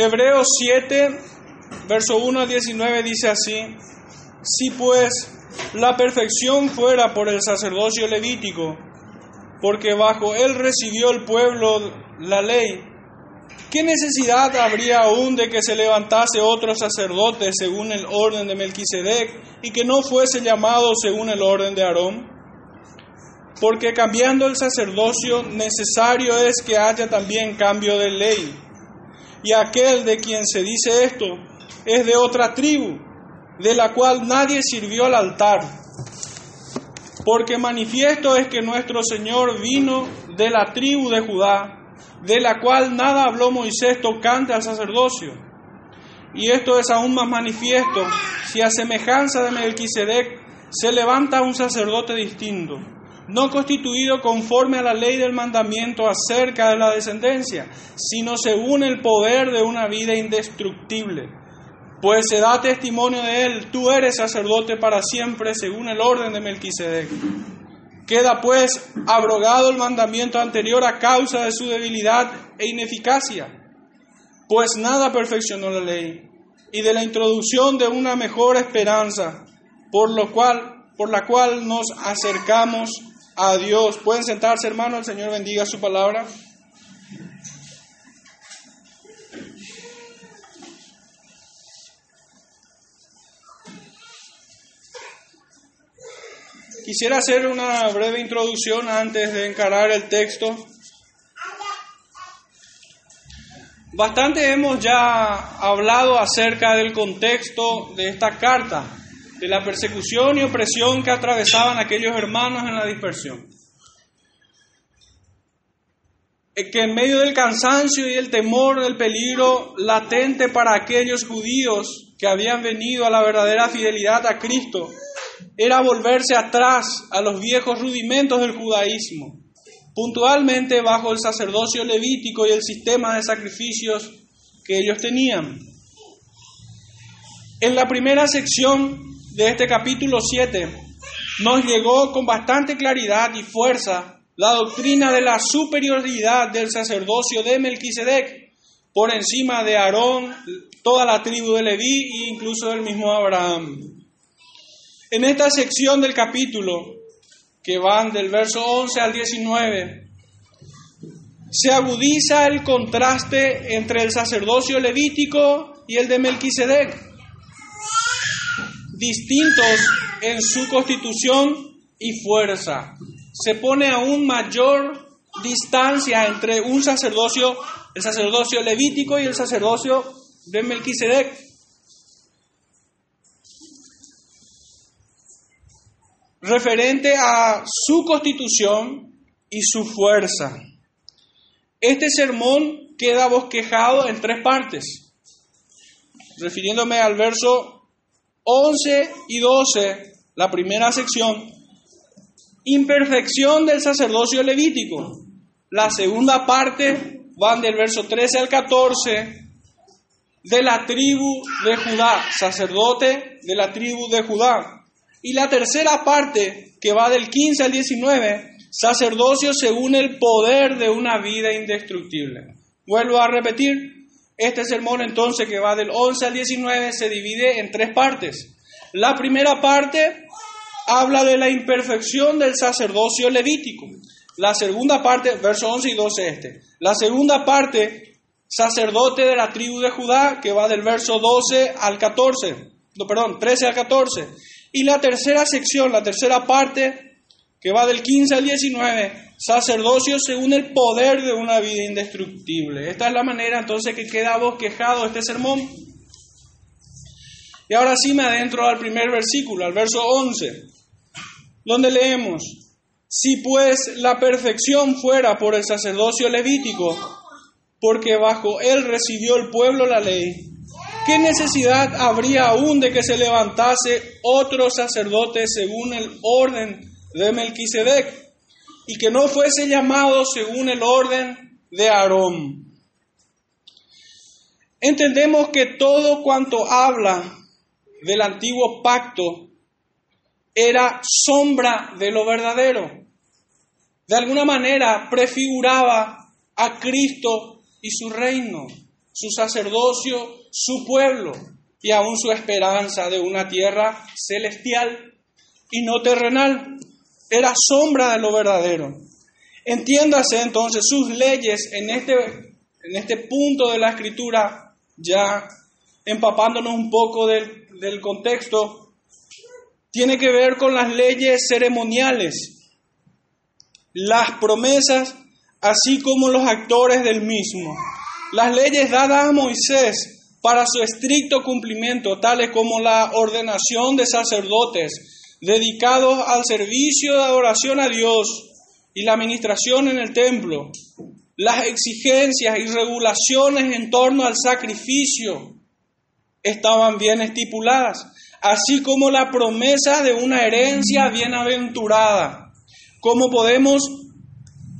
Hebreos 7, verso 1 al 19 dice así, si pues la perfección fuera por el sacerdocio levítico, porque bajo él recibió el pueblo la ley, ¿qué necesidad habría aún de que se levantase otro sacerdote según el orden de Melquisedec y que no fuese llamado según el orden de Aarón? Porque cambiando el sacerdocio necesario es que haya también cambio de ley. Y aquel de quien se dice esto es de otra tribu, de la cual nadie sirvió al altar. Porque manifiesto es que nuestro Señor vino de la tribu de Judá, de la cual nada habló Moisés tocante al sacerdocio. Y esto es aún más manifiesto si a semejanza de Melquisedec se levanta un sacerdote distinto no constituido conforme a la ley del mandamiento acerca de la descendencia, sino según el poder de una vida indestructible. Pues se da testimonio de él, tú eres sacerdote para siempre según el orden de Melquisedec. Queda pues abrogado el mandamiento anterior a causa de su debilidad e ineficacia, pues nada perfeccionó la ley, y de la introducción de una mejor esperanza, por lo cual, por la cual nos acercamos a Dios. Pueden sentarse, hermano, el Señor bendiga su palabra. Quisiera hacer una breve introducción antes de encarar el texto. Bastante hemos ya hablado acerca del contexto de esta carta de la persecución y opresión que atravesaban aquellos hermanos en la dispersión. Que en medio del cansancio y el temor del peligro latente para aquellos judíos que habían venido a la verdadera fidelidad a Cristo, era volverse atrás a los viejos rudimentos del judaísmo, puntualmente bajo el sacerdocio levítico y el sistema de sacrificios que ellos tenían. En la primera sección de este capítulo 7 nos llegó con bastante claridad y fuerza la doctrina de la superioridad del sacerdocio de Melquisedec por encima de Aarón, toda la tribu de Leví e incluso del mismo Abraham. En esta sección del capítulo, que van del verso 11 al 19, se agudiza el contraste entre el sacerdocio levítico y el de Melquisedec distintos en su constitución y fuerza. Se pone aún mayor distancia entre un sacerdocio, el sacerdocio levítico y el sacerdocio de Melquisedec. referente a su constitución y su fuerza. Este sermón queda bosquejado en tres partes, refiriéndome al verso 11 y 12, la primera sección, imperfección del sacerdocio levítico. La segunda parte van del verso 13 al 14 de la tribu de Judá, sacerdote de la tribu de Judá. Y la tercera parte, que va del 15 al 19, sacerdocio según el poder de una vida indestructible. Vuelvo a repetir, este sermón entonces que va del 11 al 19 se divide en tres partes. La primera parte habla de la imperfección del sacerdocio levítico. La segunda parte, verso 11 y 12 este. La segunda parte, sacerdote de la tribu de Judá, que va del verso 12 al 14. No, perdón, 13 al 14. Y la tercera sección, la tercera parte, que va del 15 al 19, sacerdocio según el poder de una vida indestructible. Esta es la manera entonces que queda bosquejado este sermón. Y ahora sí me adentro al primer versículo, al verso 11, donde leemos, si pues la perfección fuera por el sacerdocio levítico, porque bajo él recibió el pueblo la ley, ¿qué necesidad habría aún de que se levantase otro sacerdote según el orden de Melquisedec? y que no fuese llamado según el orden de Aarón. Entendemos que todo cuanto habla del antiguo pacto era sombra de lo verdadero. De alguna manera prefiguraba a Cristo y su reino. su sacerdocio, su pueblo y aún su esperanza de una tierra celestial y no terrenal. Era sombra de lo verdadero. Entiéndase entonces sus leyes en este, en este punto de la escritura, ya empapándonos un poco del, del contexto, tiene que ver con las leyes ceremoniales, las promesas, así como los actores del mismo. Las leyes dadas a Moisés para su estricto cumplimiento, tales como la ordenación de sacerdotes dedicados al servicio de adoración a Dios y la administración en el templo, las exigencias y regulaciones en torno al sacrificio estaban bien estipuladas, así como la promesa de una herencia bienaventurada, como podemos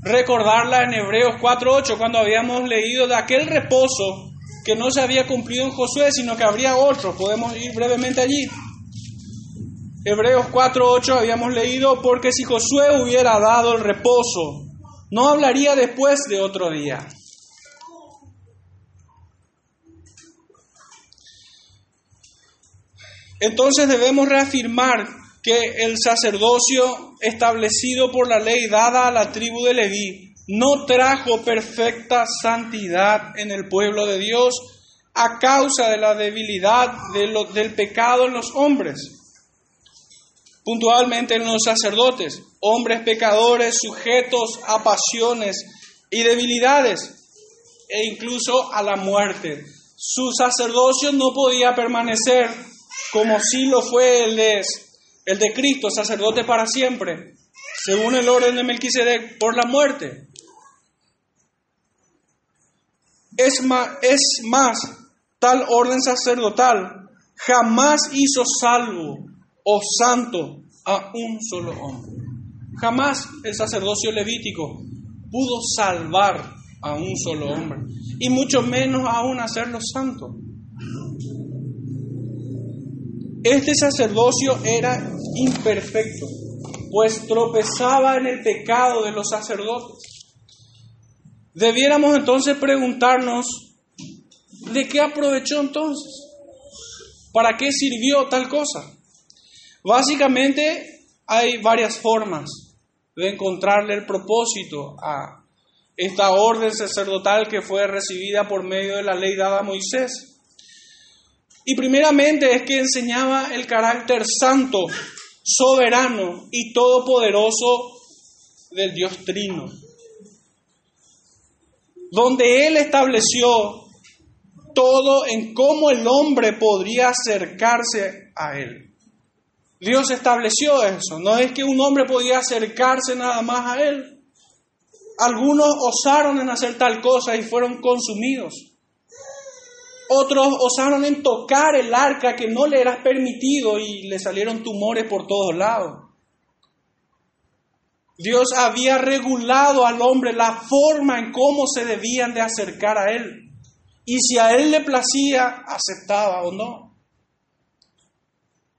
recordarla en Hebreos 4.8, cuando habíamos leído de aquel reposo que no se había cumplido en Josué, sino que habría otro. Podemos ir brevemente allí. Hebreos 4.8 habíamos leído, porque si Josué hubiera dado el reposo, no hablaría después de otro día. Entonces debemos reafirmar que el sacerdocio establecido por la ley dada a la tribu de Leví no trajo perfecta santidad en el pueblo de Dios a causa de la debilidad del pecado en los hombres, puntualmente en los sacerdotes, hombres pecadores sujetos a pasiones y debilidades e incluso a la muerte. Su sacerdocio no podía permanecer como si lo fue el de el de Cristo, sacerdote para siempre, según el orden de Melquisedec, por la muerte. Es más, es más, tal orden sacerdotal jamás hizo salvo o santo a un solo hombre. Jamás el sacerdocio levítico pudo salvar a un solo hombre, y mucho menos aún hacerlo santo. Este sacerdocio era imperfecto, pues tropezaba en el pecado de los sacerdotes. Debiéramos entonces preguntarnos, ¿de qué aprovechó entonces? ¿Para qué sirvió tal cosa? Básicamente hay varias formas de encontrarle el propósito a esta orden sacerdotal que fue recibida por medio de la ley dada a Moisés. Y primeramente es que enseñaba el carácter santo, soberano y todopoderoso del Dios Trino, donde Él estableció todo en cómo el hombre podría acercarse a Él. Dios estableció eso, no es que un hombre podía acercarse nada más a Él. Algunos osaron en hacer tal cosa y fueron consumidos. Otros osaron en tocar el arca que no le era permitido y le salieron tumores por todos lados. Dios había regulado al hombre la forma en cómo se debían de acercar a Él. Y si a Él le placía, aceptaba o no.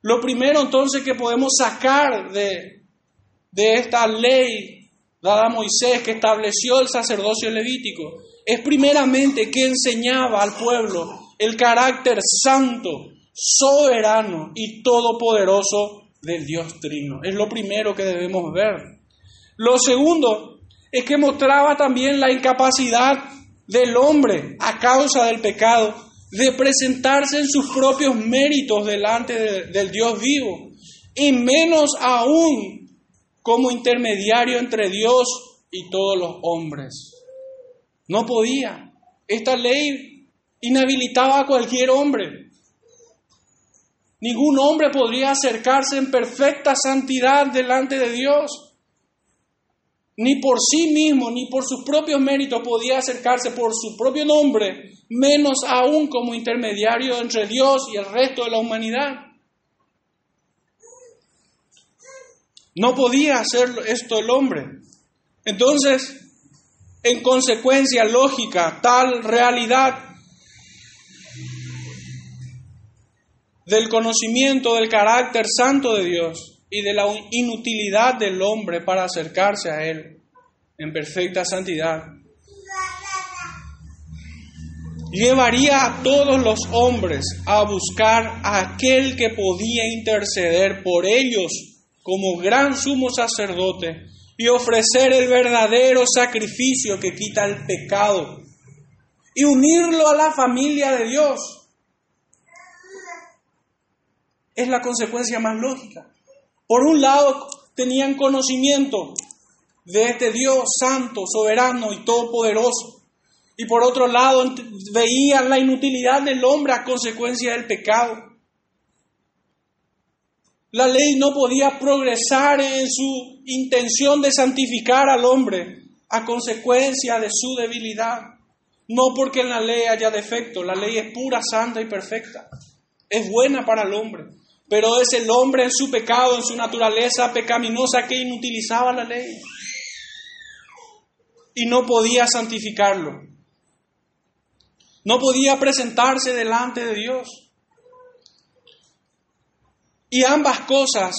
Lo primero entonces que podemos sacar de, de esta ley dada a Moisés que estableció el sacerdocio levítico es primeramente que enseñaba al pueblo el carácter santo, soberano y todopoderoso del Dios Trino. Es lo primero que debemos ver. Lo segundo es que mostraba también la incapacidad del hombre a causa del pecado de presentarse en sus propios méritos delante del Dios vivo y menos aún como intermediario entre Dios y todos los hombres. No podía. Esta ley inhabilitaba a cualquier hombre. Ningún hombre podría acercarse en perfecta santidad delante de Dios. Ni por sí mismo, ni por sus propios méritos podía acercarse por su propio nombre, menos aún como intermediario entre Dios y el resto de la humanidad. No podía hacer esto el hombre. Entonces, en consecuencia lógica, tal realidad del conocimiento del carácter santo de Dios y de la inutilidad del hombre para acercarse a Él en perfecta santidad, llevaría a todos los hombres a buscar a aquel que podía interceder por ellos como gran sumo sacerdote y ofrecer el verdadero sacrificio que quita el pecado y unirlo a la familia de Dios. Es la consecuencia más lógica. Por un lado, tenían conocimiento de este Dios santo, soberano y todopoderoso. Y por otro lado, veían la inutilidad del hombre a consecuencia del pecado. La ley no podía progresar en su intención de santificar al hombre a consecuencia de su debilidad. No porque en la ley haya defecto, la ley es pura, santa y perfecta. Es buena para el hombre, pero es el hombre en su pecado, en su naturaleza pecaminosa que inutilizaba la ley y no podía santificarlo. No podía presentarse delante de Dios. Y ambas cosas,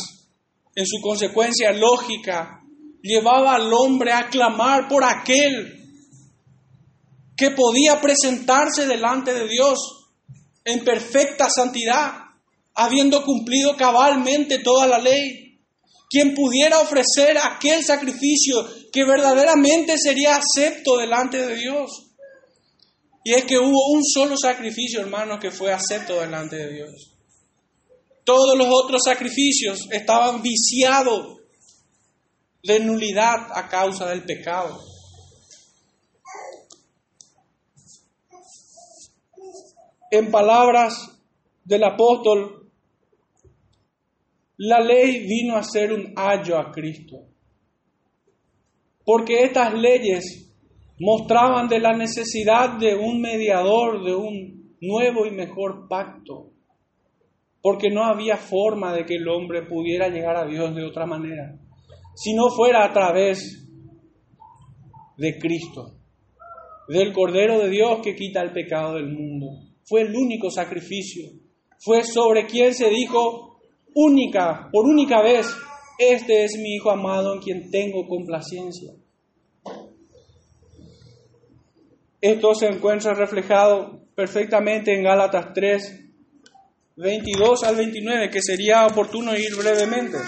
en su consecuencia lógica, llevaba al hombre a clamar por aquel que podía presentarse delante de Dios en perfecta santidad, habiendo cumplido cabalmente toda la ley, quien pudiera ofrecer aquel sacrificio que verdaderamente sería acepto delante de Dios. Y es que hubo un solo sacrificio, hermanos, que fue acepto delante de Dios. Todos los otros sacrificios estaban viciados de nulidad a causa del pecado. En palabras del apóstol, la ley vino a ser un ayo a Cristo. Porque estas leyes mostraban de la necesidad de un mediador, de un nuevo y mejor pacto, porque no había forma de que el hombre pudiera llegar a Dios de otra manera, si no fuera a través de Cristo, del Cordero de Dios que quita el pecado del mundo. Fue el único sacrificio, fue sobre quien se dijo única, por única vez, este es mi Hijo amado en quien tengo complacencia. Esto se encuentra reflejado perfectamente en Gálatas 3, 22 al 29, que sería oportuno ir brevemente.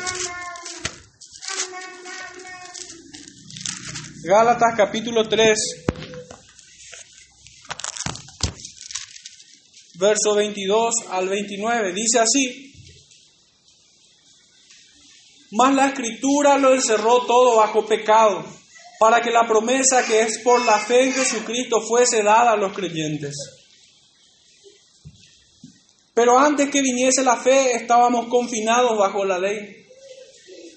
Gálatas capítulo 3, verso 22 al 29, dice así, mas la escritura lo encerró todo bajo pecado para que la promesa que es por la fe en Jesucristo fuese dada a los creyentes. Pero antes que viniese la fe estábamos confinados bajo la ley,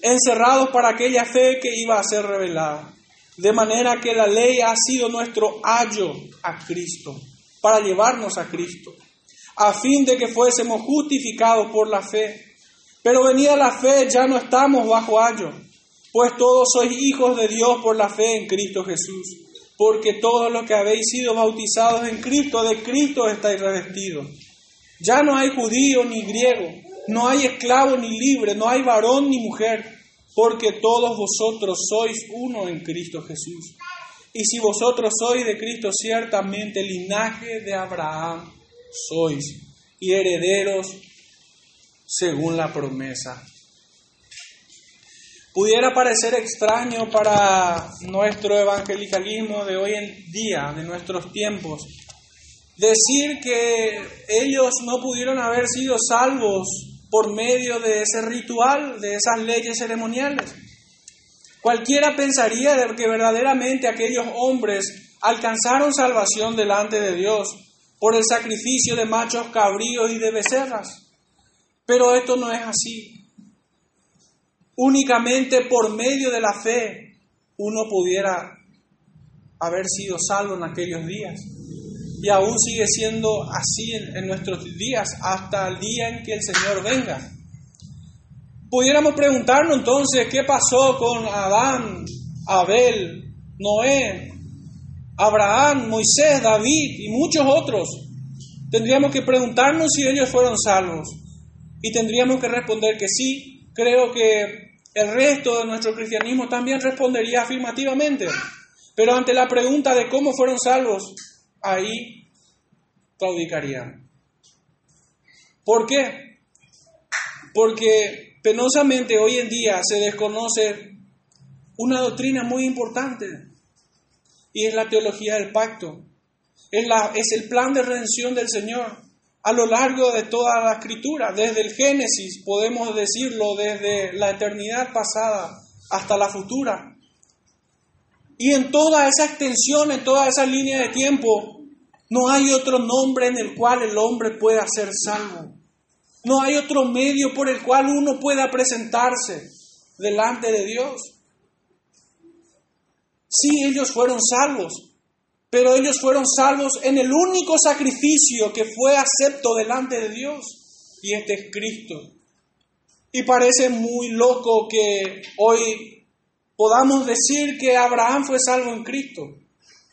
encerrados para aquella fe que iba a ser revelada. De manera que la ley ha sido nuestro ayo a Cristo, para llevarnos a Cristo, a fin de que fuésemos justificados por la fe. Pero venida la fe ya no estamos bajo ayo pues todos sois hijos de Dios por la fe en Cristo Jesús, porque todos los que habéis sido bautizados en Cristo, de Cristo estáis revestidos. Ya no hay judío ni griego, no hay esclavo ni libre, no hay varón ni mujer, porque todos vosotros sois uno en Cristo Jesús. Y si vosotros sois de Cristo, ciertamente linaje de Abraham sois y herederos según la promesa. Pudiera parecer extraño para nuestro evangelicalismo de hoy en día, de nuestros tiempos, decir que ellos no pudieron haber sido salvos por medio de ese ritual, de esas leyes ceremoniales. Cualquiera pensaría que verdaderamente aquellos hombres alcanzaron salvación delante de Dios por el sacrificio de machos cabríos y de becerras. Pero esto no es así. Únicamente por medio de la fe uno pudiera haber sido salvo en aquellos días. Y aún sigue siendo así en, nuestros días hasta el día en que el Señor venga. Pudiéramos preguntarnos entonces qué pasó con Adán, Abel, Noé, Abraham, Moisés, David y muchos otros. Tendríamos que preguntarnos si ellos fueron salvos. Y tendríamos que responder que sí. Creo que el resto de nuestro cristianismo también respondería afirmativamente. Pero ante la pregunta de cómo fueron salvos, ahí claudicarían. ¿Por qué? Porque penosamente hoy en día se desconoce una doctrina muy importante y es la teología del pacto. Es, la, es el plan de redención del Señor a lo largo de toda la escritura, desde el Génesis, podemos decirlo, desde la eternidad pasada hasta la futura. Y en toda esa extensión, en toda esa línea de tiempo, no hay otro nombre en el cual el hombre pueda ser salvo. No hay otro medio por el cual uno pueda presentarse delante de Dios. Sí, ellos fueron salvos, pero ellos fueron salvos en el único sacrificio que fue acepto delante de Dios, y este es Cristo. Y parece muy loco que hoy podamos decir que Abraham fue salvo en Cristo,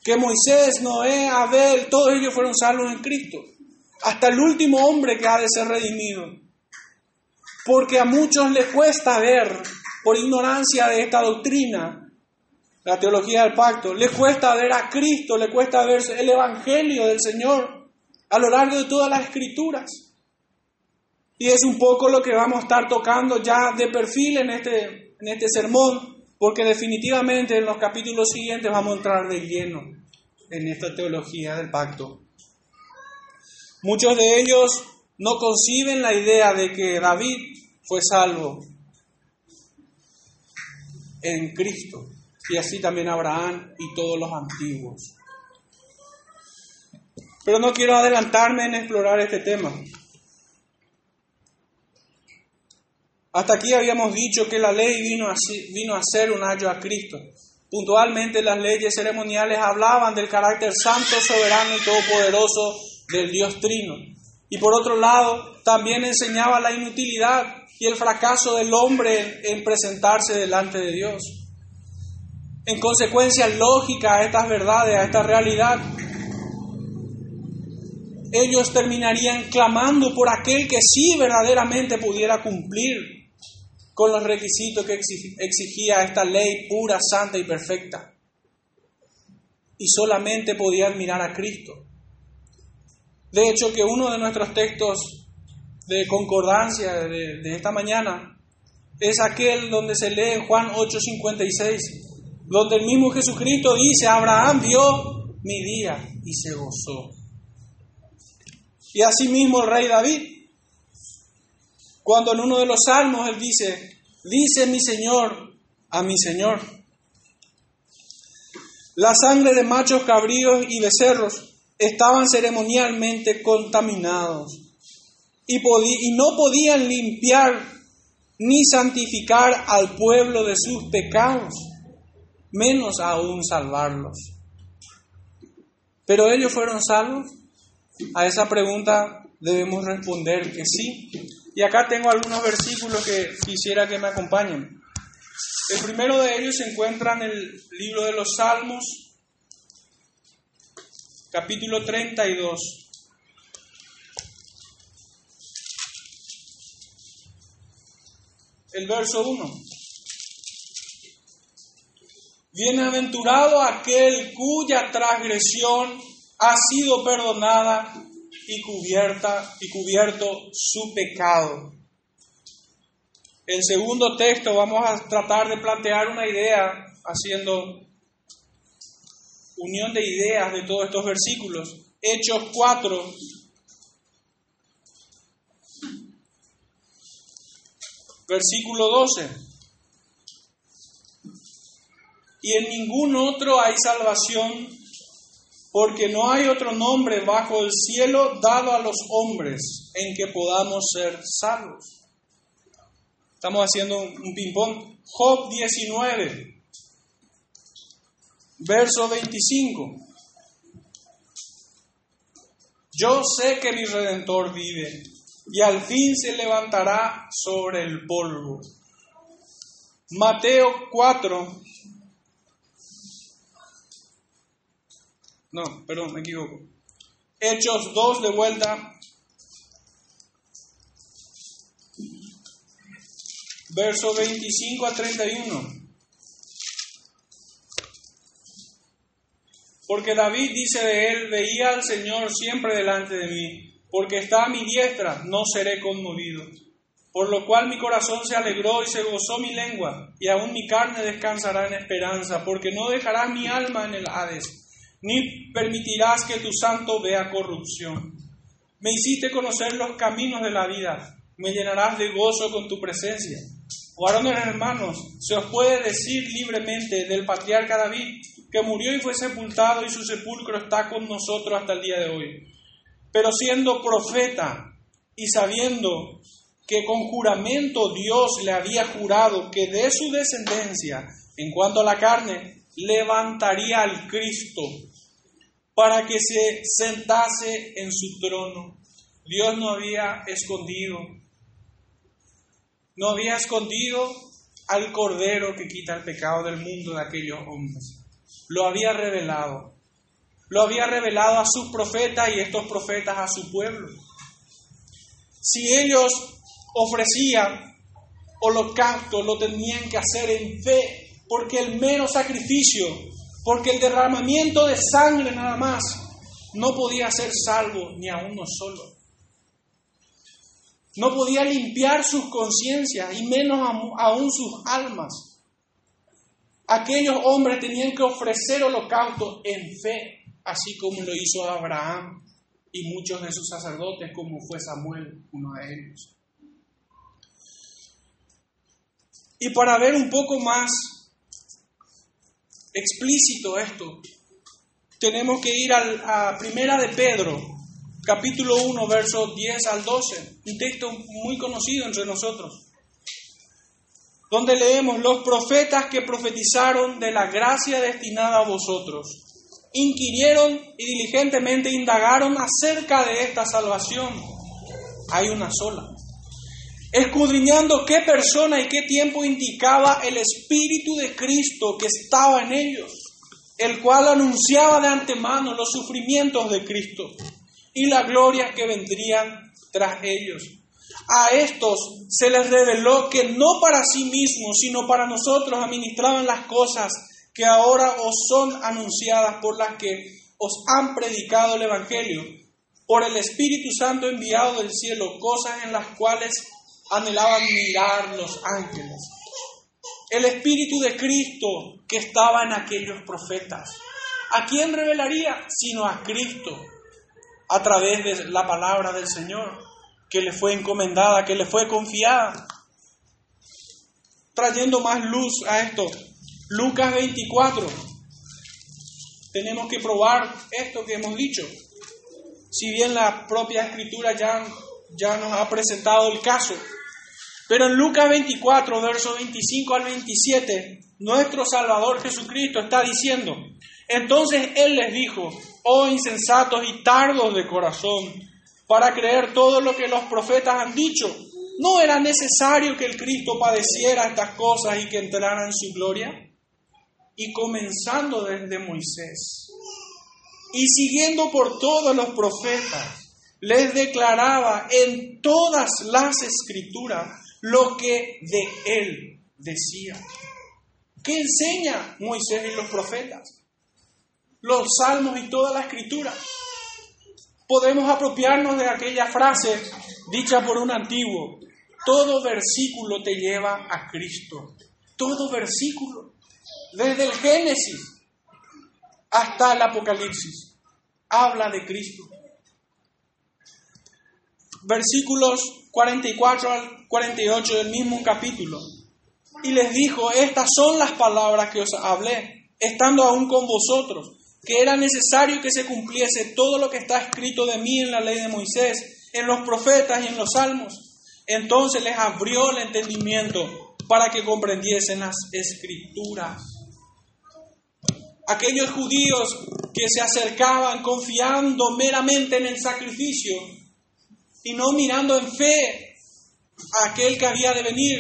que Moisés, Noé, Abel, todos ellos fueron salvos en Cristo, hasta el último hombre que ha de ser redimido. Porque a muchos les cuesta ver, por ignorancia de esta doctrina, la teología del pacto. Le cuesta ver a Cristo, le cuesta ver el Evangelio del Señor a lo largo de todas las escrituras. Y es un poco lo que vamos a estar tocando ya de perfil en este, en este sermón, porque definitivamente en los capítulos siguientes vamos a entrar de lleno en esta teología del pacto. Muchos de ellos no conciben la idea de que David fue salvo en Cristo y así también Abraham y todos los antiguos. Pero no quiero adelantarme en explorar este tema. Hasta aquí habíamos dicho que la ley vino a, vino a ser un ayo a Cristo. Puntualmente las leyes ceremoniales hablaban del carácter santo, soberano y todopoderoso del Dios Trino. Y por otro lado, también enseñaba la inutilidad y el fracaso del hombre en presentarse delante de Dios en consecuencia lógica a estas verdades, a esta realidad, ellos terminarían clamando por aquel que sí verdaderamente pudiera cumplir con los requisitos que exigía esta ley pura, santa y perfecta. Y solamente podían mirar a Cristo. De hecho, que uno de nuestros textos de concordancia de, de esta mañana es aquel donde se lee en Juan 8:56 donde el mismo Jesucristo dice, Abraham vio mi día y se gozó. Y asimismo el rey David, cuando en uno de los salmos él dice, dice mi Señor a mi Señor, la sangre de machos cabríos y becerros estaban ceremonialmente contaminados y, y no podían limpiar ni santificar al pueblo de sus pecados menos aún salvarlos. ¿Pero ellos fueron salvos? A esa pregunta debemos responder que sí. Y acá tengo algunos versículos que quisiera que me acompañen. El primero de ellos se encuentra en el libro de los Salmos, capítulo 32. El verso 1. Bienaventurado aquel cuya transgresión ha sido perdonada y cubierta y cubierto su pecado. En segundo texto vamos a tratar de plantear una idea haciendo unión de ideas de todos estos versículos. Hechos 4, versículo 12 y en ningún otro hay salvación, porque no hay otro nombre bajo el cielo dado a los hombres en que podamos ser salvos. Estamos haciendo un ping-pong. Job 19, verso 25. Yo sé que mi redentor vive y al fin se levantará sobre el polvo. Mateo 4, No, perdón, me equivoco. Hechos 2 de vuelta. Verso 25 a 31. Porque David dice de él, veía al Señor siempre delante de mí, porque está a mi diestra, no seré conmovido. Por lo cual mi corazón se alegró y se gozó mi lengua, y aún mi carne descansará en esperanza, porque no dejarás mi alma en el Hades, ni permitirás que tu santo vea corrupción. Me hiciste conocer los caminos de la vida, me llenarás de gozo con tu presencia. Varones hermanos, se os puede decir libremente del patriarca David, que murió y fue sepultado y su sepulcro está con nosotros hasta el día de hoy. Pero siendo profeta y sabiendo que con juramento Dios le había jurado que de su descendencia, en cuanto a la carne, levantaría al Cristo para que se sentase en su trono. Dios no había escondido, no había escondido al Cordero que quita el pecado del mundo de aquellos hombres. Lo había revelado. Lo había revelado a sus profetas y estos profetas a su pueblo. Si ellos ofrecían holocausto, lo tenían que hacer en fe, porque el mero sacrificio, porque el derramamiento de sangre nada más, no podía ser salvo ni a uno solo. No podía limpiar sus conciencias y menos aún sus almas. Aquellos hombres tenían que ofrecer holocausto en fe, así como lo hizo Abraham y muchos de sus sacerdotes, como fue Samuel, uno de ellos. Y para ver un poco más explícito esto, tenemos que ir a Primera de Pedro, capítulo 1, versos 10 al 12, un texto muy conocido entre nosotros, donde leemos los profetas que profetizaron de la gracia destinada a vosotros, inquirieron y diligentemente indagaron acerca de esta salvación. Hay una sola escudriñando qué persona y qué tiempo indicaba el Espíritu de Cristo que estaba en ellos, el cual anunciaba de antemano los sufrimientos de Cristo y la gloria que vendrían tras ellos. A estos se les reveló que no para sí mismos, sino para nosotros administraban las cosas que ahora os son anunciadas por las que os han predicado el Evangelio, por el Espíritu Santo enviado del cielo, cosas en las cuales anhelaban mirar los ángeles. El Espíritu de Cristo que estaba en aquellos profetas. ¿A quién revelaría? Sino a Cristo, a través de la palabra del Señor, que le fue encomendada, que le fue confiada. Trayendo más luz a esto, Lucas 24. Tenemos que probar esto que hemos dicho. Si bien la propia escritura ya, ya nos ha presentado el caso, pero en Lucas 24, versos 25 al 27, nuestro Salvador Jesucristo está diciendo, entonces Él les dijo, oh insensatos y tardos de corazón, para creer todo lo que los profetas han dicho, ¿no era necesario que el Cristo padeciera estas cosas y que entrara en su gloria? Y comenzando desde Moisés y siguiendo por todos los profetas, les declaraba en todas las escrituras lo que de él decía. ¿Qué enseña Moisés y los profetas? Los salmos y toda la escritura. Podemos apropiarnos de aquella frase dicha por un antiguo. Todo versículo te lleva a Cristo. Todo versículo. Desde el Génesis hasta el Apocalipsis. Habla de Cristo. Versículos 44 al 48 del mismo capítulo. Y les dijo, estas son las palabras que os hablé, estando aún con vosotros, que era necesario que se cumpliese todo lo que está escrito de mí en la ley de Moisés, en los profetas y en los salmos. Entonces les abrió el entendimiento para que comprendiesen las escrituras. Aquellos judíos que se acercaban confiando meramente en el sacrificio y no mirando en fe aquel que había de venir,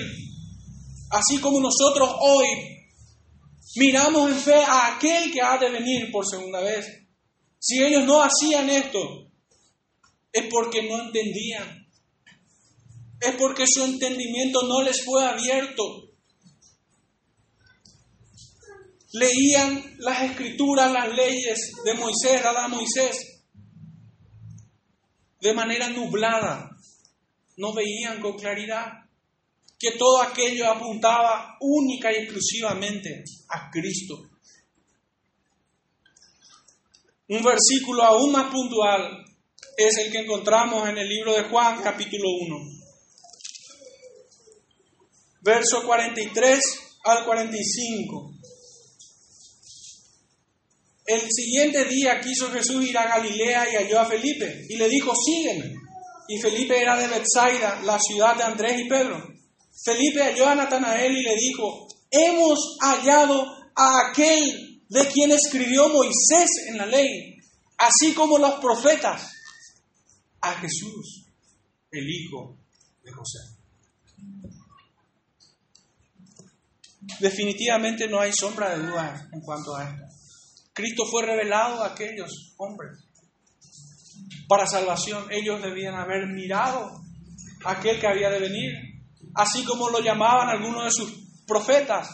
así como nosotros hoy miramos en fe a aquel que ha de venir por segunda vez. Si ellos no hacían esto, es porque no entendían. Es porque su entendimiento no les fue abierto. leían las escrituras, las leyes de Moisés, dadas a Moisés, de manera nublada, no veían con claridad que todo aquello apuntaba única y exclusivamente a Cristo. Un versículo aún más puntual es el que encontramos en el libro de Juan capítulo 1. Verso 43 al 45. El siguiente día quiso Jesús ir a Galilea y halló a Felipe y le dijo, sígueme. Y Felipe era de Bethsaida, la ciudad de Andrés y Pedro. Felipe halló a Natanael y le dijo, hemos hallado a aquel de quien escribió Moisés en la ley, así como los profetas, a Jesús, el hijo de José. Definitivamente no hay sombra de duda en cuanto a esto. Cristo fue revelado a aquellos hombres para salvación. Ellos debían haber mirado a aquel que había de venir, así como lo llamaban algunos de sus profetas,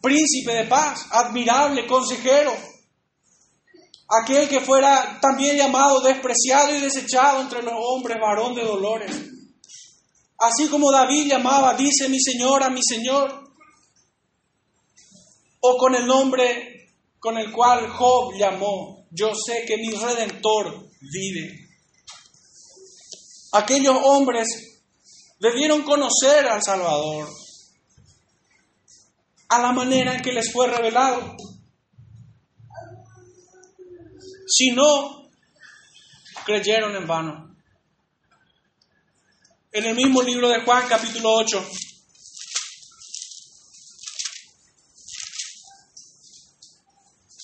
príncipe de paz, admirable consejero, aquel que fuera también llamado despreciado y desechado entre los hombres, varón de dolores. Así como David llamaba, dice mi Señor a mi Señor, o con el nombre con el cual Job llamó, yo sé que mi redentor vive. Aquellos hombres debieron conocer al Salvador a la manera en que les fue revelado. Si no, creyeron en vano. En el mismo libro de Juan, capítulo 8,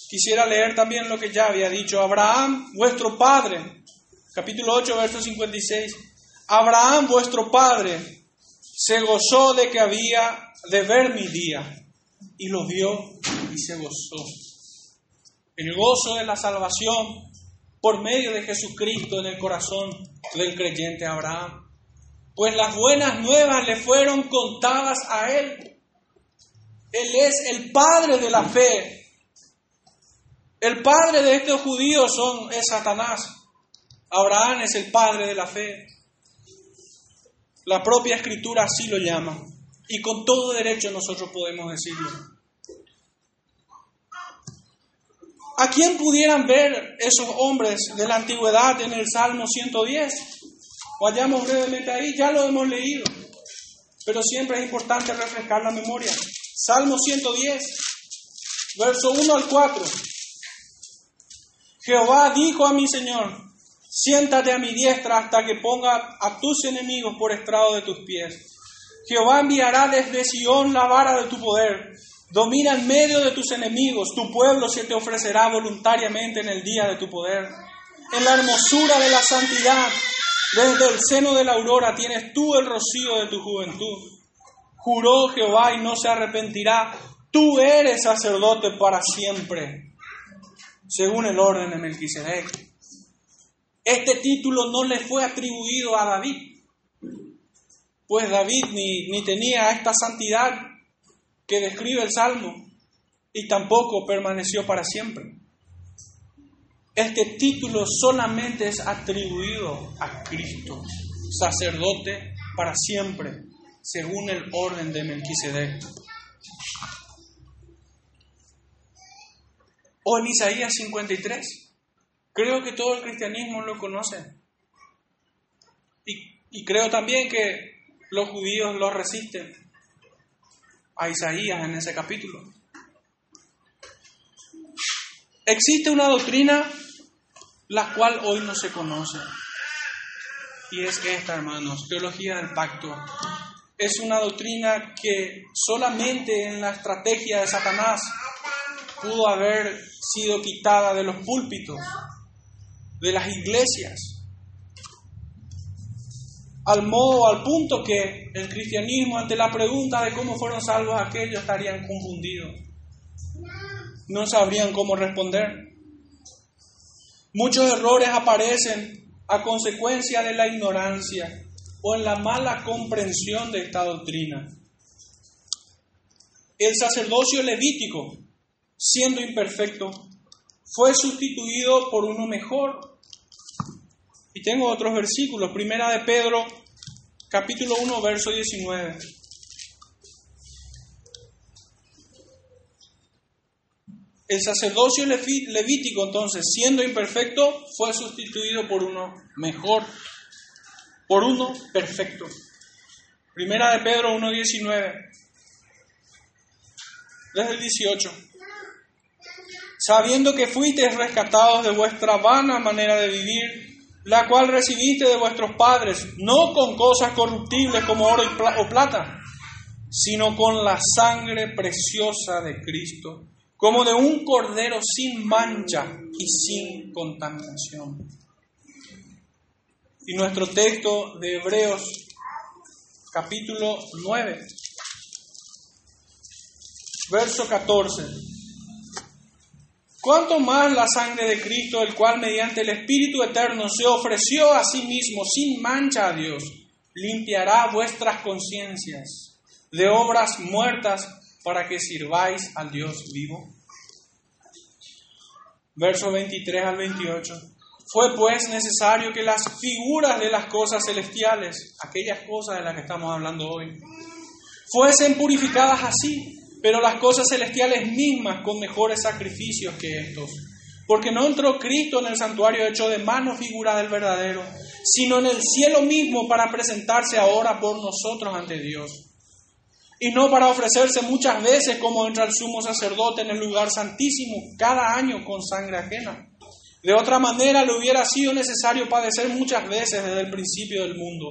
Quisiera leer también lo que ya había dicho Abraham, vuestro padre, capítulo 8, verso 56. Abraham, vuestro padre, se gozó de que había de ver mi día y lo vio y se gozó. El gozo de la salvación por medio de Jesucristo en el corazón del creyente Abraham. Pues las buenas nuevas le fueron contadas a él. Él es el padre de la fe el padre de estos judíos son, es Satanás. Abraham es el padre de la fe. La propia escritura así lo llama. Y con todo derecho nosotros podemos decirlo. ¿A quién pudieran ver esos hombres de la antigüedad en el Salmo 110? Vayamos brevemente ahí, ya lo hemos leído. Pero siempre es importante refrescar la memoria. Salmo 110, verso 1 al 4. Jehová dijo a mi Señor, siéntate a mi diestra hasta que ponga a tus enemigos por estrado de tus pies. Jehová enviará desde Sión la vara de tu poder. Domina en medio de tus enemigos. Tu pueblo se te ofrecerá voluntariamente en el día de tu poder. En la hermosura de la santidad, desde el seno de la aurora tienes tú el rocío de tu juventud. Juró Jehová y no se arrepentirá. Tú eres sacerdote para siempre según el orden de Melquisedec. Este título no le fue atribuido a David, pues David ni, ni tenía esta santidad que describe el Salmo y tampoco permaneció para siempre. Este título solamente es atribuido a Cristo, sacerdote para siempre, según el orden de Melquisedec. O en Isaías 53. Creo que todo el cristianismo lo conoce. Y, creo también que los judíos lo resisten a Isaías en ese capítulo. Existe una doctrina la cual hoy no se conoce. Y es esta, hermanos, teología del pacto. Es una doctrina que solamente en la estrategia de Satanás pudo haber sido quitada de los púlpitos, de las iglesias, al modo, al punto que el cristianismo ante la pregunta de cómo fueron salvos aquellos estarían confundidos. No sabrían cómo responder. Muchos errores aparecen a consecuencia de la ignorancia o en la mala comprensión de esta doctrina. El sacerdocio levítico siendo imperfecto, fue sustituido por uno mejor. Y tengo otros versículos. Primera de Pedro, capítulo 1, verso 19. El sacerdocio levítico, entonces, siendo imperfecto, fue sustituido por uno mejor, por uno perfecto. Primera de Pedro 1.19, desde el 18. Sabiendo que fuisteis rescatados de vuestra vana manera de vivir, la cual recibiste de vuestros padres, no con cosas corruptibles como oro o plata, sino con la sangre preciosa de Cristo como de un cordero sin mancha y sin contaminación. Y nuestro texto de Hebreos capítulo 9, verso 14. Cuanto más la sangre de Cristo, el cual mediante el Espíritu Eterno se ofreció a sí mismo sin mancha a Dios, limpiará vuestras conciencias de obras muertas para que sirváis al Dios vivo? Verso 23 al 28. Fue pues necesario que las figuras de las cosas celestiales, aquellas cosas de las que estamos hablando hoy, fuesen purificadas así, pero las cosas celestiales mismas con mejores sacrificios que estos. Porque no entró Cristo en el santuario hecho de mano figura del verdadero, sino en el cielo mismo para presentarse ahora por nosotros ante Dios y no para ofrecerse muchas veces como entra el sumo sacerdote en el lugar santísimo cada año con sangre ajena. De otra manera le hubiera sido necesario padecer muchas veces desde el principio del mundo,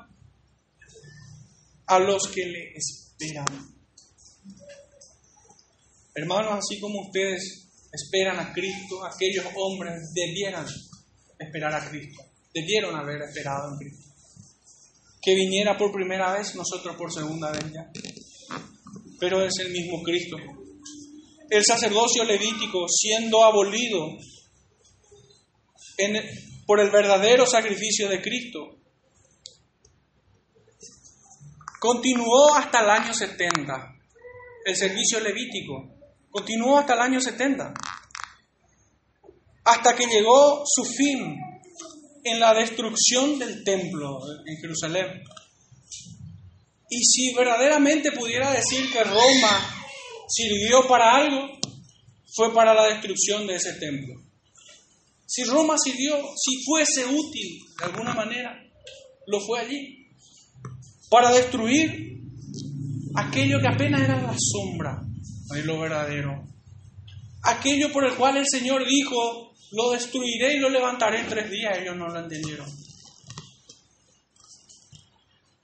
a los que le esperan. Hermanos, así como ustedes esperan a Cristo, aquellos hombres debieran esperar a Cristo, debieron haber esperado en Cristo. Que viniera por primera vez, nosotros por segunda vez ya pero es el mismo Cristo. El sacerdocio levítico, siendo abolido por el verdadero sacrificio de Cristo, continuó hasta el año 70. El servicio levítico continuó hasta el año 70, hasta que llegó su fin en la destrucción del templo en Jerusalén. Y si verdaderamente pudiera decir que Roma sirvió para algo, fue para la destrucción de ese templo. Si Roma sirvió, si fuese útil de alguna manera, lo fue allí. Para destruir aquello que apenas era la sombra de lo verdadero. Aquello por el cual el Señor dijo, lo destruiré y lo levantaré en tres días, ellos no lo entendieron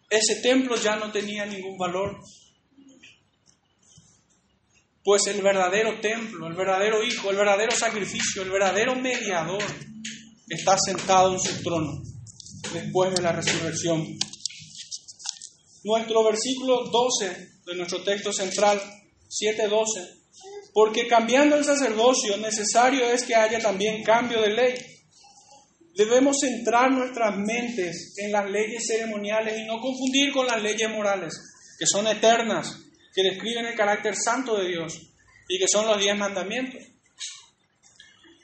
ese templo ya no tenía ningún valor. Pues el verdadero templo, el verdadero Hijo, el verdadero sacrificio, el verdadero mediador está sentado en su trono después de la resurrección. Nuestro versículo 12 de nuestro texto central, 7.12, porque cambiando el sacerdocio necesario es que haya también cambio de ley Debemos centrar nuestras mentes en las leyes ceremoniales y no confundir con las leyes morales, que son eternas, que describen el carácter santo de Dios y que son los diez mandamientos.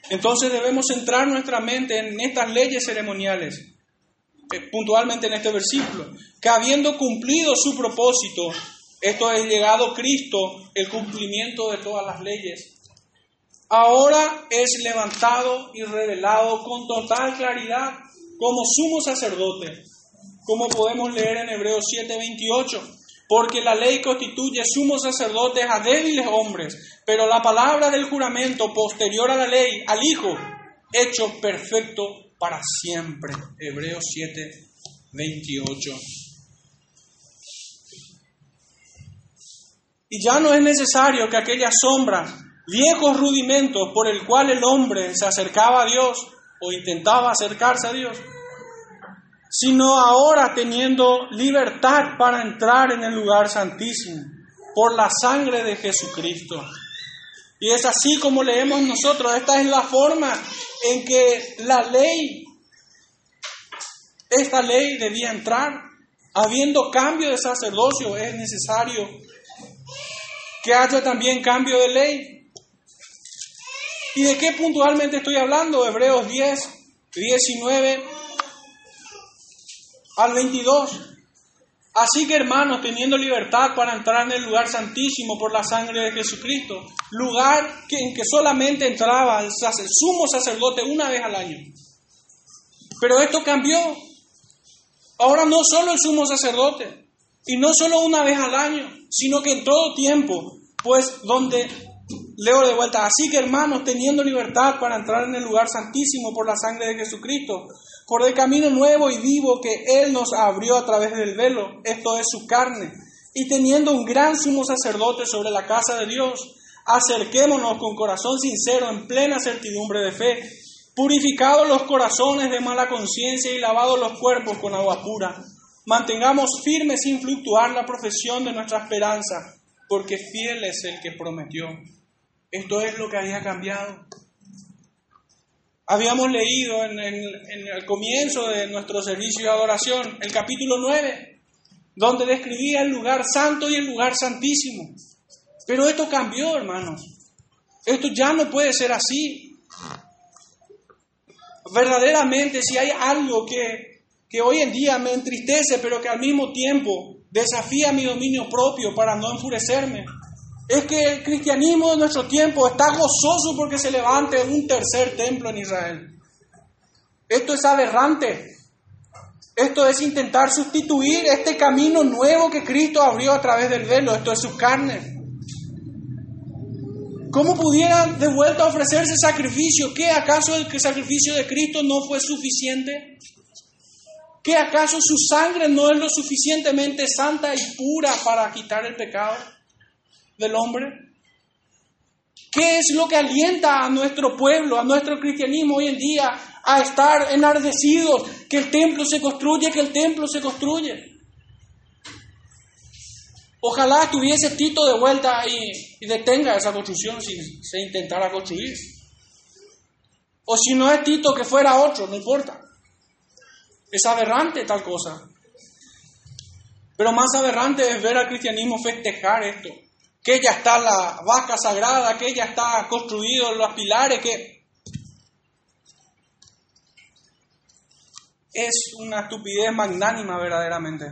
Entonces debemos centrar nuestra mente en estas leyes ceremoniales, puntualmente en este versículo, que habiendo cumplido su propósito, esto es llegado Cristo, el cumplimiento de todas las leyes, ahora es levantado y revelado con total claridad como sumo sacerdote, como podemos leer en Hebreos 7:28, porque la ley constituye sumos sacerdotes a débiles hombres, pero la palabra del juramento posterior a la ley, al Hijo, hecho perfecto para siempre. Hebreos 7:28. Y ya no es necesario que aquellas sombras viejos rudimentos por el cual el hombre se acercaba a Dios o intentaba acercarse a Dios, sino ahora teniendo libertad para entrar en el lugar santísimo por la sangre de Jesucristo. Y es así como leemos nosotros, esta es la forma en que la ley, esta ley debía entrar. Habiendo cambio de sacerdocio, es necesario que haya también cambio de ley. ¿Y de qué puntualmente estoy hablando? Hebreos 10, 19 al 22. Así que hermanos, teniendo libertad para entrar en el lugar santísimo por la sangre de Jesucristo, lugar en que solamente entraba el sumo sacerdote una vez al año. Pero esto cambió. Ahora no solo el sumo sacerdote, y no solo una vez al año, sino que en todo tiempo, pues donde leo de vuelta, así que hermanos, teniendo libertad para entrar en el lugar santísimo por la sangre de Jesucristo, por el camino nuevo y vivo que Él nos abrió a través del velo, esto es su carne, y teniendo un gran sumo sacerdote sobre la casa de Dios, acerquémonos con corazón sincero, en plena certidumbre de fe, purificados los corazones de mala conciencia y lavados los cuerpos con agua pura. Mantengamos firme sin fluctuar la profesión de nuestra esperanza, porque fiel es el que prometió. Esto es lo que había cambiado. Habíamos leído en, el comienzo de nuestro servicio de adoración el capítulo 9, donde describía el lugar santo y el lugar santísimo. Pero esto cambió, hermanos. Esto ya no puede ser así. Verdaderamente, si hay algo que, que hoy en día me entristece, pero que al mismo tiempo desafía mi dominio propio para no enfurecerme, es que el cristianismo de nuestro tiempo está gozoso porque se levante un tercer templo en Israel. Esto es aberrante. Esto es intentar sustituir este camino nuevo que Cristo abrió a través del velo. Esto es su carne. ¿Cómo pudieran de vuelta ofrecerse sacrificio? ¿Qué acaso el sacrificio de Cristo no fue suficiente? ¿Qué acaso su sangre no es lo suficientemente santa y pura para quitar el pecado? Del hombre? ¿Qué es lo que alienta a nuestro pueblo, a nuestro cristianismo hoy en día a estar enardecidos? Que el templo se construye, que el templo se construye. Ojalá tuviese Tito de vuelta y, y detenga esa construcción si se intentara construir. O si no es Tito, que fuera otro, no importa. Es aberrante tal cosa. Pero más aberrante es ver al cristianismo festejar esto que ya está la vaca sagrada, que ya está construido los pilares, que es una estupidez magnánima verdaderamente.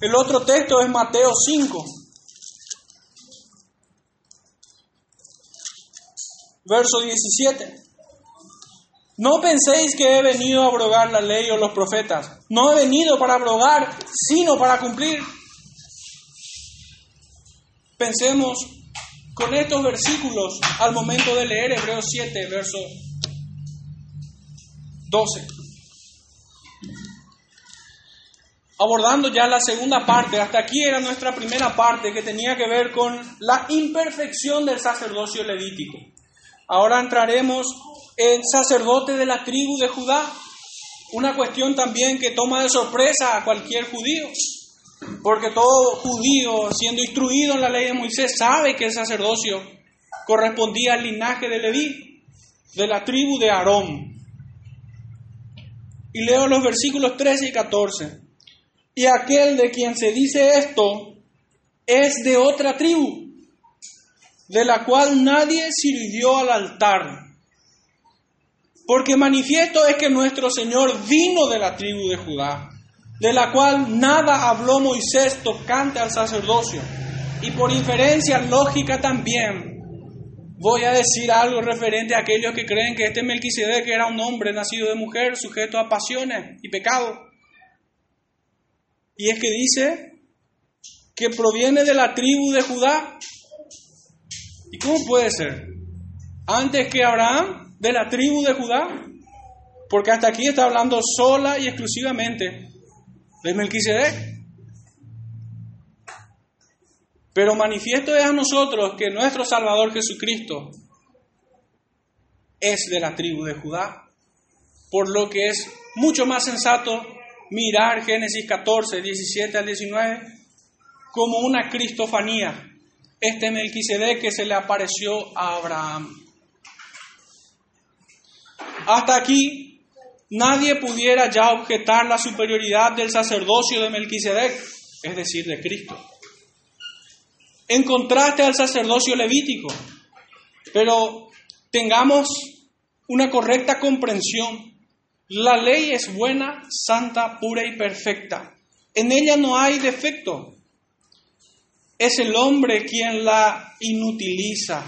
El otro texto es Mateo 5, verso 17. No penséis que he venido a abrogar la ley o los profetas. No he venido para abrogar, sino para cumplir. Pensemos con estos versículos al momento de leer Hebreos 7, verso 12. Abordando ya la segunda parte, hasta aquí era nuestra primera parte que tenía que ver con la imperfección del sacerdocio levítico. Ahora entraremos en sacerdote de la tribu de Judá, una cuestión también que toma de sorpresa a cualquier judío. Porque todo judío, siendo instruido en la ley de Moisés, sabe que el sacerdocio correspondía al linaje de Leví, de la tribu de Aarón. Y leo los versículos 13 y 14. Y aquel de quien se dice esto es de otra tribu, de la cual nadie sirvió al altar. Porque manifiesto es que nuestro Señor vino de la tribu de Judá de la cual nada habló Moisés tocante al sacerdocio. Y por inferencia lógica también voy a decir algo referente a aquellos que creen que este Melquisedec era un hombre nacido de mujer, sujeto a pasiones y pecado. Y es que dice que proviene de la tribu de Judá. ¿Y cómo puede ser? Antes que Abraham, de la tribu de Judá. Porque hasta aquí está hablando sola y exclusivamente de Melquisedec. Pero manifiesto es a nosotros que nuestro Salvador Jesucristo es de la tribu de Judá, por lo que es mucho más sensato mirar Génesis 14, 17 al 19 como una cristofanía, este Melquisedec que se le apareció a Abraham. Hasta aquí nadie pudiera ya objetar la superioridad del sacerdocio de Melquisedec, es decir, de Cristo. En contraste al sacerdocio levítico, pero tengamos una correcta comprensión. La ley es buena, santa, pura y perfecta. En ella no hay defecto. Es el hombre quien la inutiliza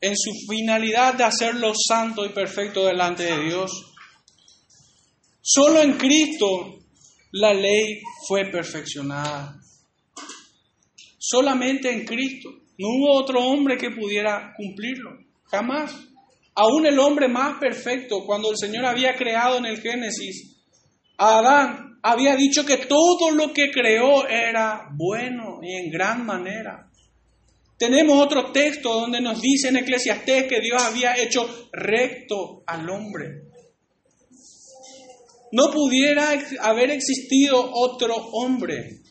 en su finalidad de hacerlo santo y perfecto delante de Dios. Solo en Cristo la ley fue perfeccionada. Solamente en Cristo. No hubo otro hombre que pudiera cumplirlo. Jamás. Aún el hombre más perfecto, cuando el Señor había creado en el Génesis a Adán, había dicho que todo lo que creó era bueno y en gran manera. Tenemos otro texto donde nos dice en Eclesiastés que Dios había hecho recto al hombre. No pudiera haber existido otro hombre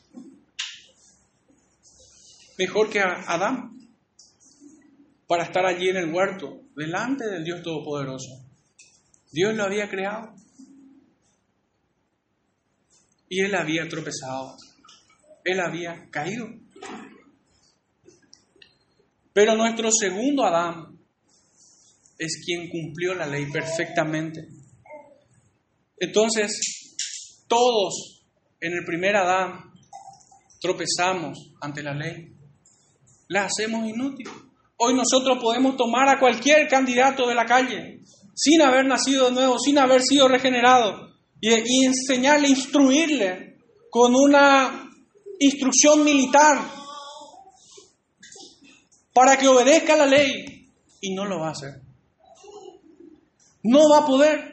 mejor que Adán para estar allí en el huerto, delante del Dios Todopoderoso. Dios lo había creado. Y él había tropezado. Él había caído. Pero nuestro segundo Adán es quien cumplió la ley perfectamente. Entonces, todos en el primer Adán tropezamos ante la ley. La hacemos inútil. Hoy nosotros podemos tomar a cualquier candidato de la calle, sin haber nacido de nuevo, sin haber sido regenerado, y, y enseñarle, instruirle con una instrucción militar para que obedezca la ley y no lo va a hacer. No va a poder,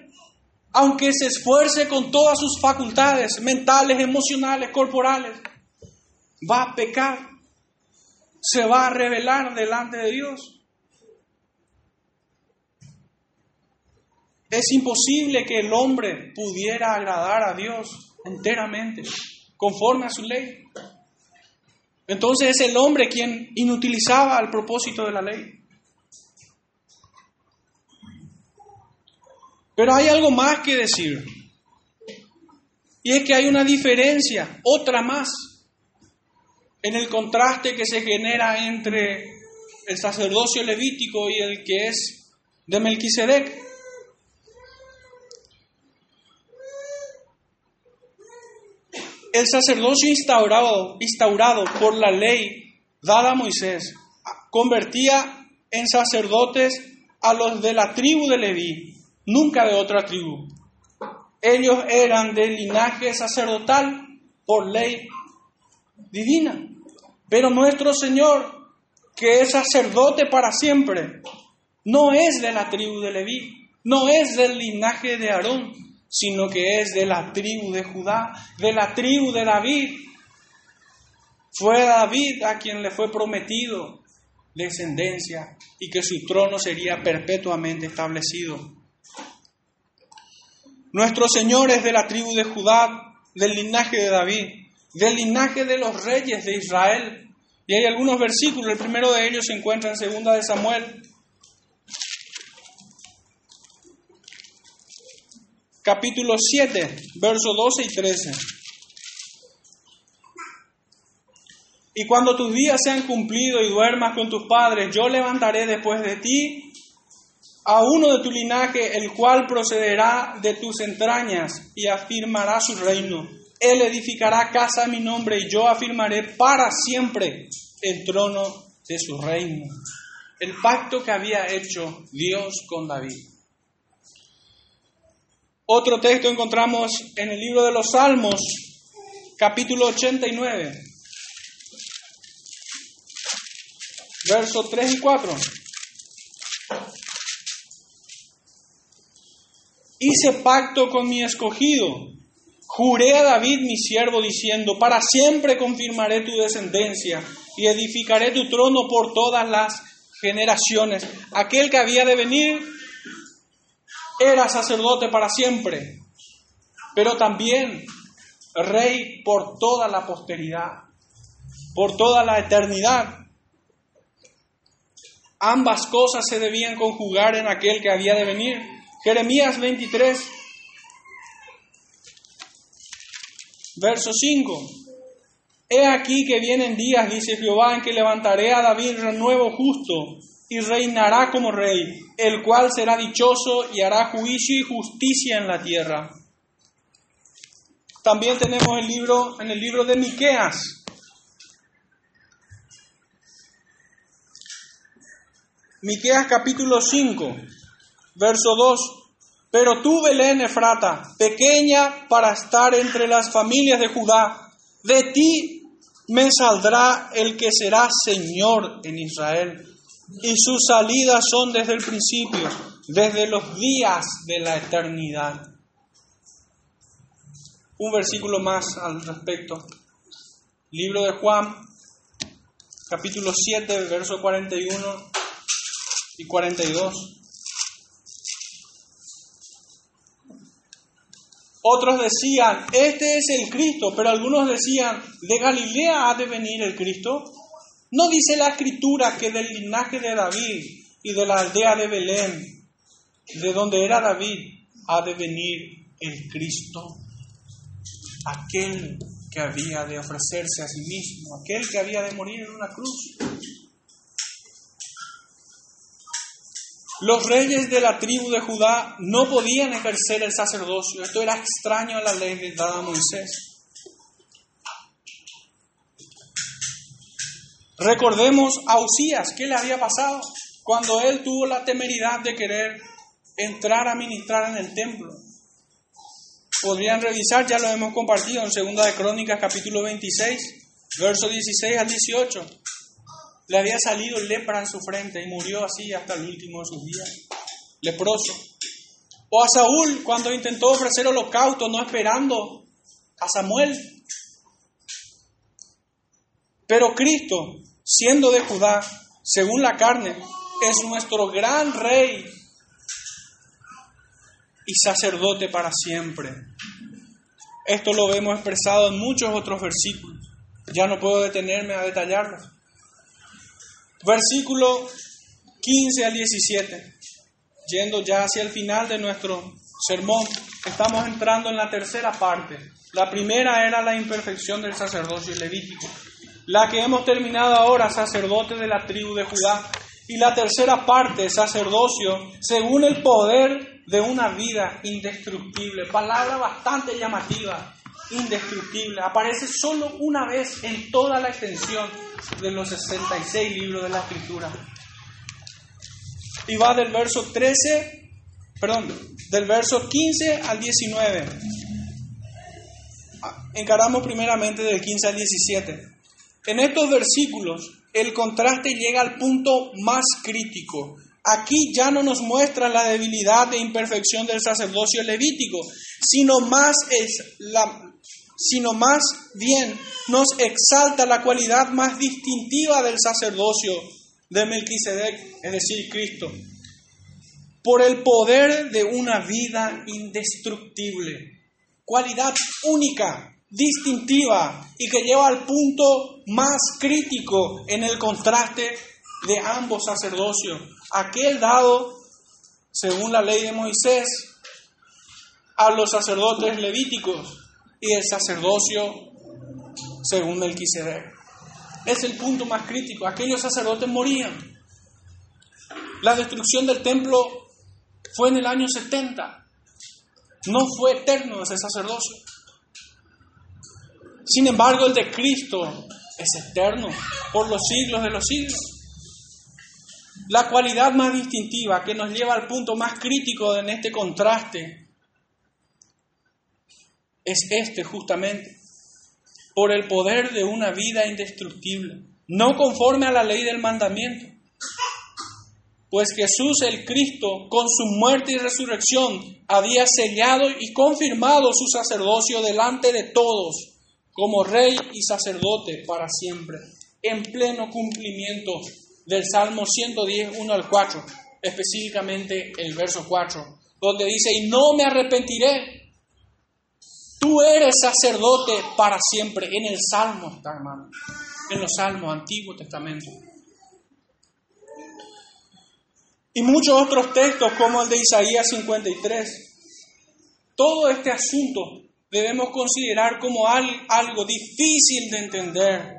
aunque se esfuerce con todas sus facultades mentales, emocionales, corporales, va a pecar, se va a revelar delante de Dios. Es imposible que el hombre pudiera agradar a Dios enteramente, conforme a su ley. Entonces es el hombre quien inutilizaba el propósito de la ley. Pero hay algo más que decir. Y es que hay una diferencia, otra más, en el contraste que se genera entre el sacerdocio levítico y el que es de Melquisedec. el sacerdocio instaurado, instaurado por la ley dada a Moisés convertía en sacerdotes a los de la tribu de Leví, nunca de otra tribu. Ellos eran del linaje sacerdotal por ley divina. Pero nuestro Señor, que es sacerdote para siempre, no es de la tribu de Leví, no es del linaje de Aarón, sino que es de la tribu de Judá, de la tribu de David. Fue David a quien le fue prometido descendencia y que su trono sería perpetuamente establecido. Nuestro Señor es de la tribu de Judá, del linaje de David, del linaje de los reyes de Israel. Y hay algunos versículos, el primero de ellos se encuentra en segunda de Samuel capítulo 7, versos 12 y 13. Y cuando tus días sean cumplidos y duermas con tus padres, yo levantaré después de ti a uno de tu linaje, el cual procederá de tus entrañas y afirmará su reino. Él edificará casa a mi nombre y yo afirmaré para siempre el trono de su reino. El pacto que había hecho Dios con David. Otro texto encontramos en el libro de los Salmos, capítulo 89, versos 3 y 4. Hice pacto con mi escogido, Juré a David mi siervo diciendo, para siempre confirmaré tu descendencia y edificaré tu trono por todas las generaciones. Aquel que había de venir era sacerdote para siempre, pero también rey por toda la posteridad, por toda la eternidad. Ambas cosas se debían conjugar en aquel que había de venir. Jeremías 23, verso 5. He aquí que vienen días, dice Jehová, en que levantaré a David renuevo justo y reinará como rey, el cual será dichoso y hará juicio y justicia en la tierra. También tenemos el libro, en el libro de Miqueas. Miqueas capítulo 5, verso 2. Pero tú, Belén Efrata, pequeña para estar entre las familias de Judá, de ti me saldrá el que será Señor en Israel. Y sus salidas son desde el principio, desde los días de la eternidad. Un versículo más al respecto. Libro de Juan, capítulo 7, verso 41 y 42. Otros decían, este es el Cristo, pero algunos decían, ¿de Galilea ha de venir el Cristo? ¿No dice la escritura que del linaje de David y de la aldea de Belén, de donde era David, ha de venir el Cristo? Aquel que había de ofrecerse a sí mismo, aquel que había de morir en una cruz. Los reyes de la tribu de Judá no podían ejercer el sacerdocio. Esto era extraño a la ley dada a Moisés. Recordemos a Usías, ¿qué le había pasado cuando él tuvo la temeridad de querer entrar a ministrar en el templo? Podrían revisar, ya lo hemos compartido en Segunda de Crónicas capítulo 26, verso 16 al 18 le había salido lepra en su frente y murió así hasta el último de sus días, leproso. O a Saúl cuando intentó ofrecer holocausto no esperando a Samuel. Pero Cristo, siendo de Judá, según la carne, es nuestro gran rey y sacerdote para siempre. Esto lo vemos expresado en muchos otros versículos. Ya no puedo detenerme a detallarlos. Versículo 15 al 17. Yendo ya hacia el final de nuestro sermón, estamos entrando en la tercera parte. La primera era la imperfección del sacerdocio levítico. La que hemos terminado ahora, sacerdote de la tribu de Judá. Y la tercera parte, sacerdocio, según el poder de una vida indestructible. Palabra bastante llamativa, indestructible. Aparece solo una vez en toda la extensión de los 66 libros de la Escritura. Y va del verso 13, perdón, del verso 15 al 19. Encaramos primeramente del 15 al 17. En estos versículos el contraste llega al punto más crítico. Aquí ya no nos muestra la debilidad e imperfección del sacerdocio levítico, sino más es la, sino más bien nos exalta la cualidad más distintiva del sacerdocio de Melquisedec, es decir, Cristo, por el poder de una vida indestructible, cualidad única, distintiva y que lleva al punto más crítico en el contraste de ambos sacerdocios, aquel dado según la ley de Moisés a los sacerdotes levíticos y el sacerdocio según Melquisedec. Es el punto más crítico. Aquellos sacerdotes morían. La destrucción del templo fue en el año 70. No fue eterno ese sacerdocio. Sin embargo, el de Cristo es eterno por los siglos de los siglos. La cualidad más distintiva que nos lleva al punto más crítico en este contraste es este justamente, por el poder de una vida indestructible, no conforme a la ley del mandamiento, pues Jesús el Cristo, con su muerte y resurrección, había sellado y confirmado su sacerdocio delante de todos, como rey y sacerdote para siempre, en pleno cumplimiento del Salmo 110, 1 al 4, específicamente el verso 4, donde dice, y no me arrepentiré, tú eres sacerdote para siempre, en el Salmo está hermano, en los Salmos, Antiguo Testamento. Y muchos otros textos como el de Isaías 53. Todo este asunto debemos considerar como algo difícil de entender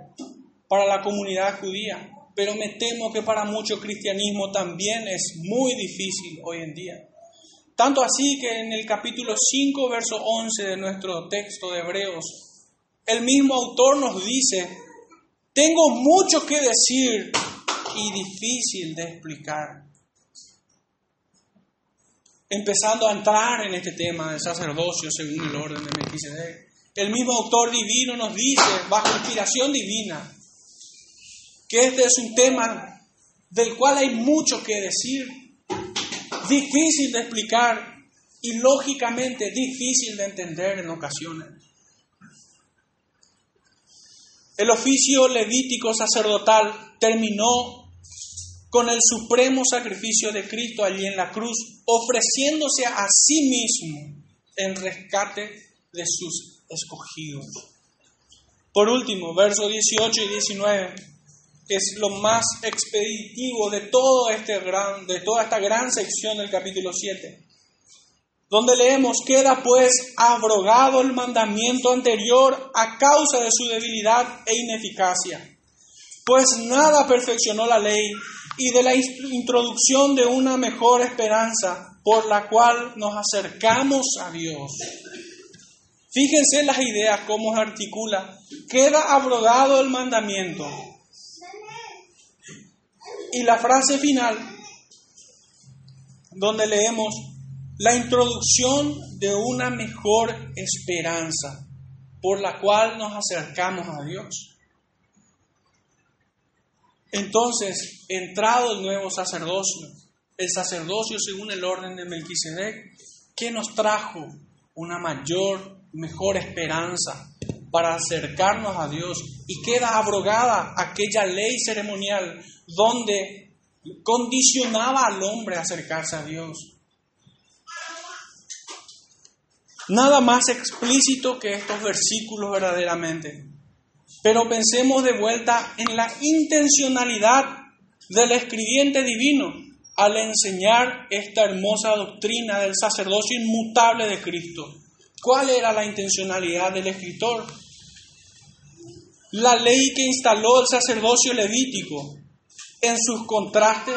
para la comunidad judía, pero me temo que para mucho cristianismo también es muy difícil hoy en día. Tanto así que en el capítulo 5, verso 11 de nuestro texto de Hebreos, el mismo autor nos dice, tengo mucho que decir y difícil de explicar empezando a entrar en este tema del sacerdocio según el orden de Melquisedec. El mismo autor divino nos dice, bajo inspiración divina, que este es un tema del cual hay mucho que decir, difícil de explicar y lógicamente difícil de entender en ocasiones. El oficio levítico sacerdotal terminó con el supremo sacrificio de Cristo allí en la cruz, ofreciéndose a sí mismo en rescate de sus escogidos. Por último, versos 18 y 19 es lo más expeditivo de, todo este gran, de toda esta gran sección del capítulo 7, donde leemos, queda pues abrogado el mandamiento anterior a causa de su debilidad e ineficacia, pues nada perfeccionó la ley y de la introducción de una mejor esperanza por la cual nos acercamos a Dios. Fíjense las ideas, cómo se articula. Queda abrogado el mandamiento. Y la frase final, donde leemos la introducción de una mejor esperanza por la cual nos acercamos a Dios. Entonces, entrado el nuevo sacerdocio, el sacerdocio según el orden de Melquisedec, ¿qué nos trajo? Una mayor, mejor esperanza para acercarnos a Dios y queda abrogada aquella ley ceremonial donde condicionaba al hombre acercarse a Dios. Nada más explícito que estos versículos verdaderamente. Pero pensemos de vuelta en la intencionalidad del escribiente divino al enseñar esta hermosa doctrina del sacerdocio inmutable de Cristo. ¿Cuál era la intencionalidad del escritor? La ley que instaló el sacerdocio levítico en sus contrastes,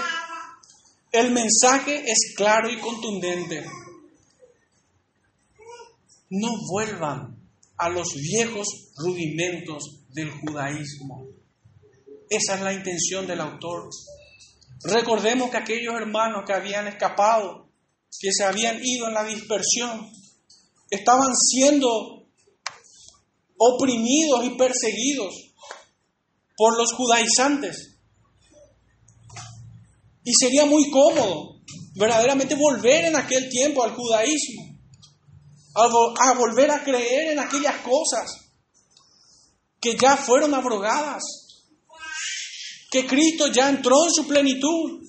el mensaje es claro y contundente. No vuelvan a los viejos rudimentos del judaísmo. Esa es la intención del autor. Recordemos que aquellos hermanos que habían escapado, que se habían ido en la dispersión, estaban siendo oprimidos y perseguidos por los judaizantes. Y sería muy cómodo verdaderamente volver en aquel tiempo al judaísmo, a, volver a creer en aquellas cosas que ya fueron abrogadas, que Cristo ya entró en su plenitud,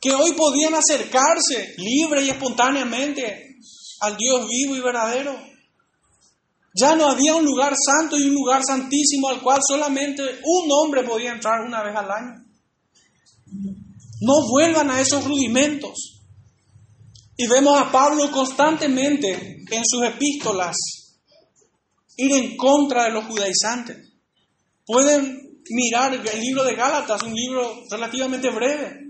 que hoy podían acercarse libre y espontáneamente al Dios vivo y verdadero. Ya no había un lugar santo y un lugar santísimo al cual solamente un hombre podía entrar una vez al año. No vuelvan a esos rudimentos. Y vemos a Pablo constantemente en sus epístolas ir en contra de los judaizantes. Pueden mirar el libro de Gálatas, un libro relativamente breve.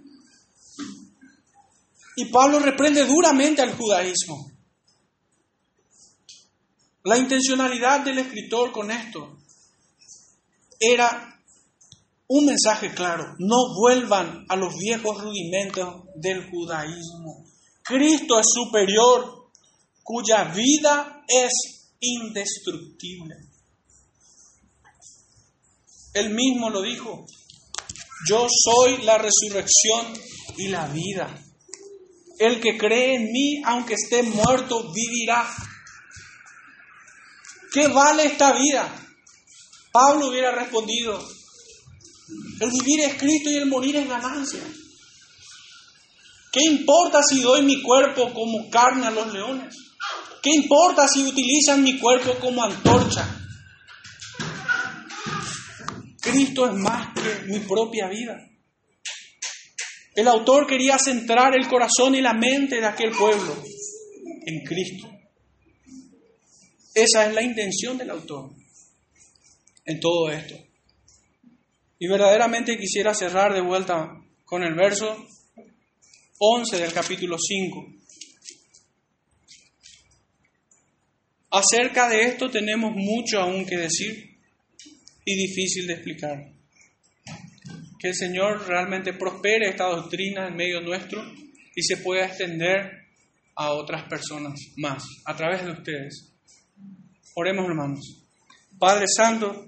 Y Pablo reprende duramente al judaísmo. La intencionalidad del escritor con esto era un mensaje claro, no vuelvan a los viejos rudimentos del judaísmo. Cristo es superior, cuya vida es indestructible. Él mismo lo dijo. Yo soy la resurrección y la vida. El que cree en mí, aunque esté muerto, vivirá. ¿Qué vale esta vida? Pablo hubiera respondido, el vivir es Cristo y el morir es ganancia. ¿Qué importa si doy mi cuerpo como carne a los leones? ¿Qué importa si utilizan mi cuerpo como antorcha? Cristo es más que mi propia vida. El autor quería centrar el corazón y la mente de aquel pueblo en Cristo. Esa es la intención del autor en todo esto. Y verdaderamente quisiera cerrar de vuelta con el verso 11 del capítulo 5. Acerca de esto tenemos mucho aún que decir y difícil de explicar. Que el Señor realmente prospere esta doctrina en medio nuestro y se pueda extender a otras personas más a través de ustedes. Oremos hermanos. Padre Santo,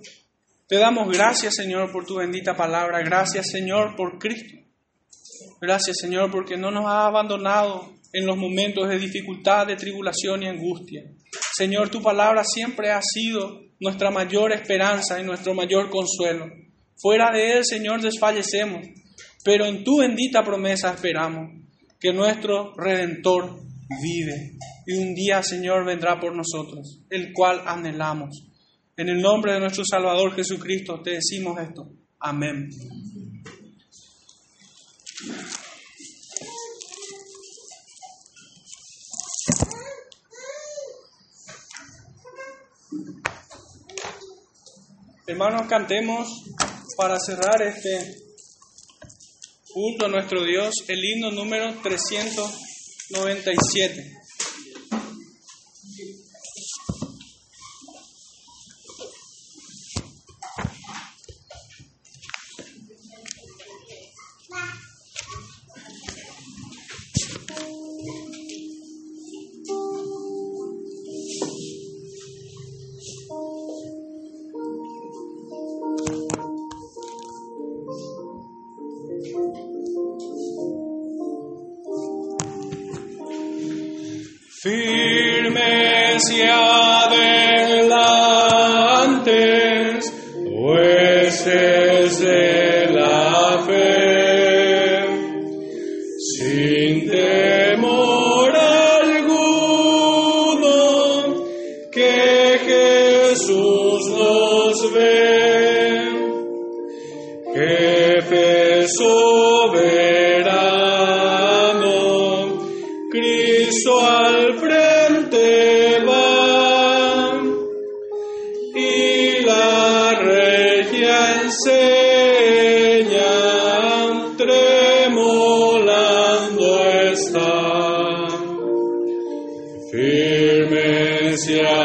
te damos gracias Señor por tu bendita palabra. Gracias Señor por Cristo. Gracias Señor porque no nos has abandonado en los momentos de dificultad, de tribulación y angustia. Señor, tu palabra siempre ha sido nuestra mayor esperanza y nuestro mayor consuelo. Fuera de Él, Señor, desfallecemos, pero en tu bendita promesa esperamos que nuestro Redentor vive y un día, Señor, vendrá por nosotros, el cual anhelamos. En el nombre de nuestro Salvador Jesucristo te decimos esto. Amén. Hermanos, cantemos para cerrar este culto a nuestro Dios el himno número 397. Iglesia.